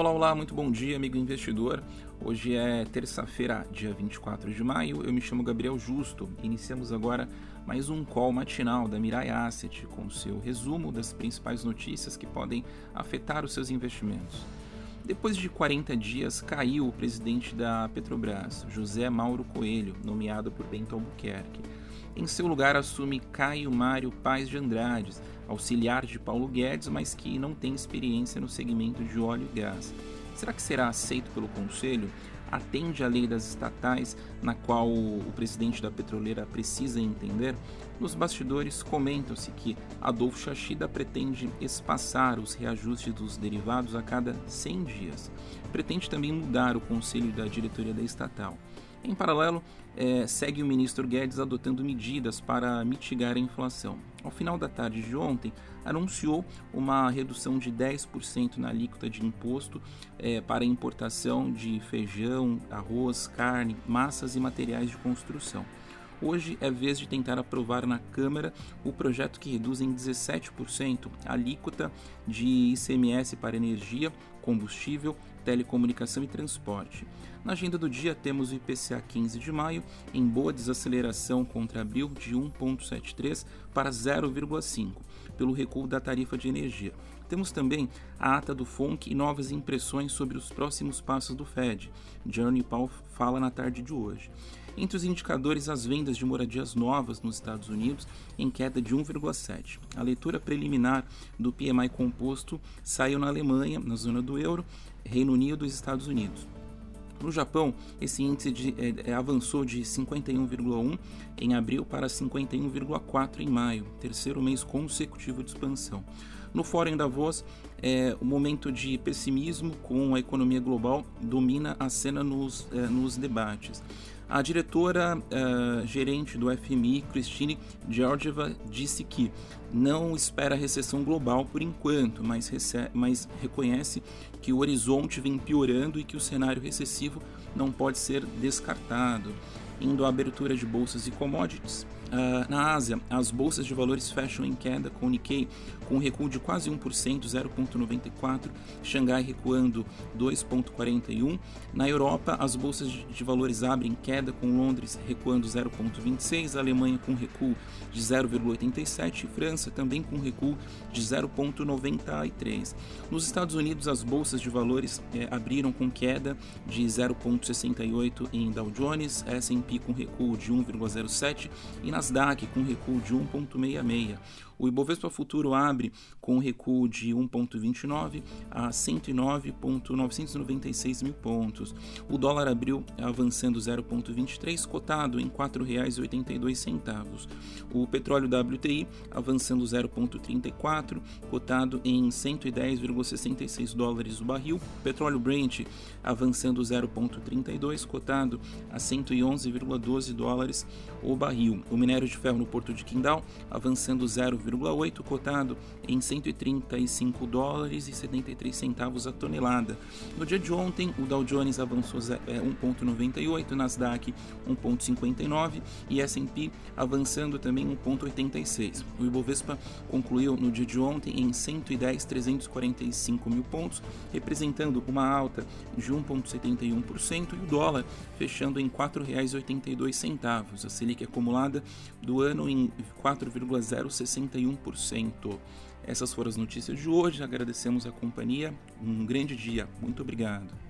Olá, olá, muito bom dia, amigo investidor. Hoje é terça-feira, dia 24 de maio. Eu me chamo Gabriel Justo. Iniciamos agora mais um call matinal da Mirai Asset com seu resumo das principais notícias que podem afetar os seus investimentos. Depois de 40 dias, caiu o presidente da Petrobras, José Mauro Coelho, nomeado por Bento Albuquerque. Em seu lugar assume Caio Mário Paz de Andrades, auxiliar de Paulo Guedes, mas que não tem experiência no segmento de óleo e gás. Será que será aceito pelo Conselho? Atende à lei das estatais, na qual o presidente da petroleira precisa entender? Nos bastidores, comentam-se que Adolfo Chachida pretende espaçar os reajustes dos derivados a cada 100 dias. Pretende também mudar o conselho da diretoria da estatal. Em paralelo, é, segue o ministro Guedes adotando medidas para mitigar a inflação. Ao final da tarde de ontem, anunciou uma redução de 10% na alíquota de imposto é, para importação de feijão, arroz, carne, massas e materiais de construção. Hoje é vez de tentar aprovar na Câmara o projeto que reduz em 17% a alíquota de ICMS para energia, combustível, telecomunicação e transporte. Na agenda do dia temos o IPCA 15 de maio em boa desaceleração contra abril de 1,73 para 0,5, pelo recuo da tarifa de energia. Temos também a ata do FONC e novas impressões sobre os próximos passos do Fed. Jeremy Powell fala na tarde de hoje. Entre os indicadores, as vendas de moradias novas nos Estados Unidos em queda de 1,7. A leitura preliminar do PMI composto saiu na Alemanha, na zona do euro, Reino Unido e Estados Unidos. No Japão, esse índice de, é, é avançou de 51,1 em abril para 51,4 em maio, terceiro mês consecutivo de expansão. No Fórum da Voz, é, o momento de pessimismo com a economia global domina a cena nos, é, nos debates. A diretora uh, gerente do FMI, Christine Georgieva, disse que não espera recessão global por enquanto, mas, mas reconhece que o horizonte vem piorando e que o cenário recessivo não pode ser descartado. Indo à abertura de bolsas e commodities, Uh, na Ásia, as bolsas de valores fecham em queda, com o Nikkei com recuo de quase 1%, 0,94%, Xangai recuando 2,41%. Na Europa, as bolsas de valores abrem queda, com Londres recuando 0,26%, Alemanha com recuo de 0,87% e França também com recuo de 0,93%. Nos Estados Unidos, as bolsas de valores eh, abriram com queda de 0,68% em Dow Jones, S&P com recuo de 1,07% e na Nasdaq com recuo de 1,66. O Ibovespa Futuro abre com recuo de 1,29 a 109,996 mil pontos. O dólar abriu avançando 0,23, cotado em R$ 4,82. O petróleo WTI avançando 0,34, cotado em 110,66 dólares o barril. O petróleo Brent avançando 0,32, cotado a 111,12 dólares o barril. O minério de ferro no Porto de Quindal avançando 0,8, cotado em 135 dólares e 73 centavos a tonelada. No dia de ontem, o Dow Jones avançou 1,98, é, Nasdaq 1,59 e S&P avançando também 1,86. O Ibovespa concluiu no dia de ontem em 110.345 mil pontos, representando uma alta de 1,71% e o dólar fechando em R$ 4,82. A Selic acumulada do ano em 4,061%. Essas foram as notícias de hoje. Agradecemos a companhia. Um grande dia. Muito obrigado.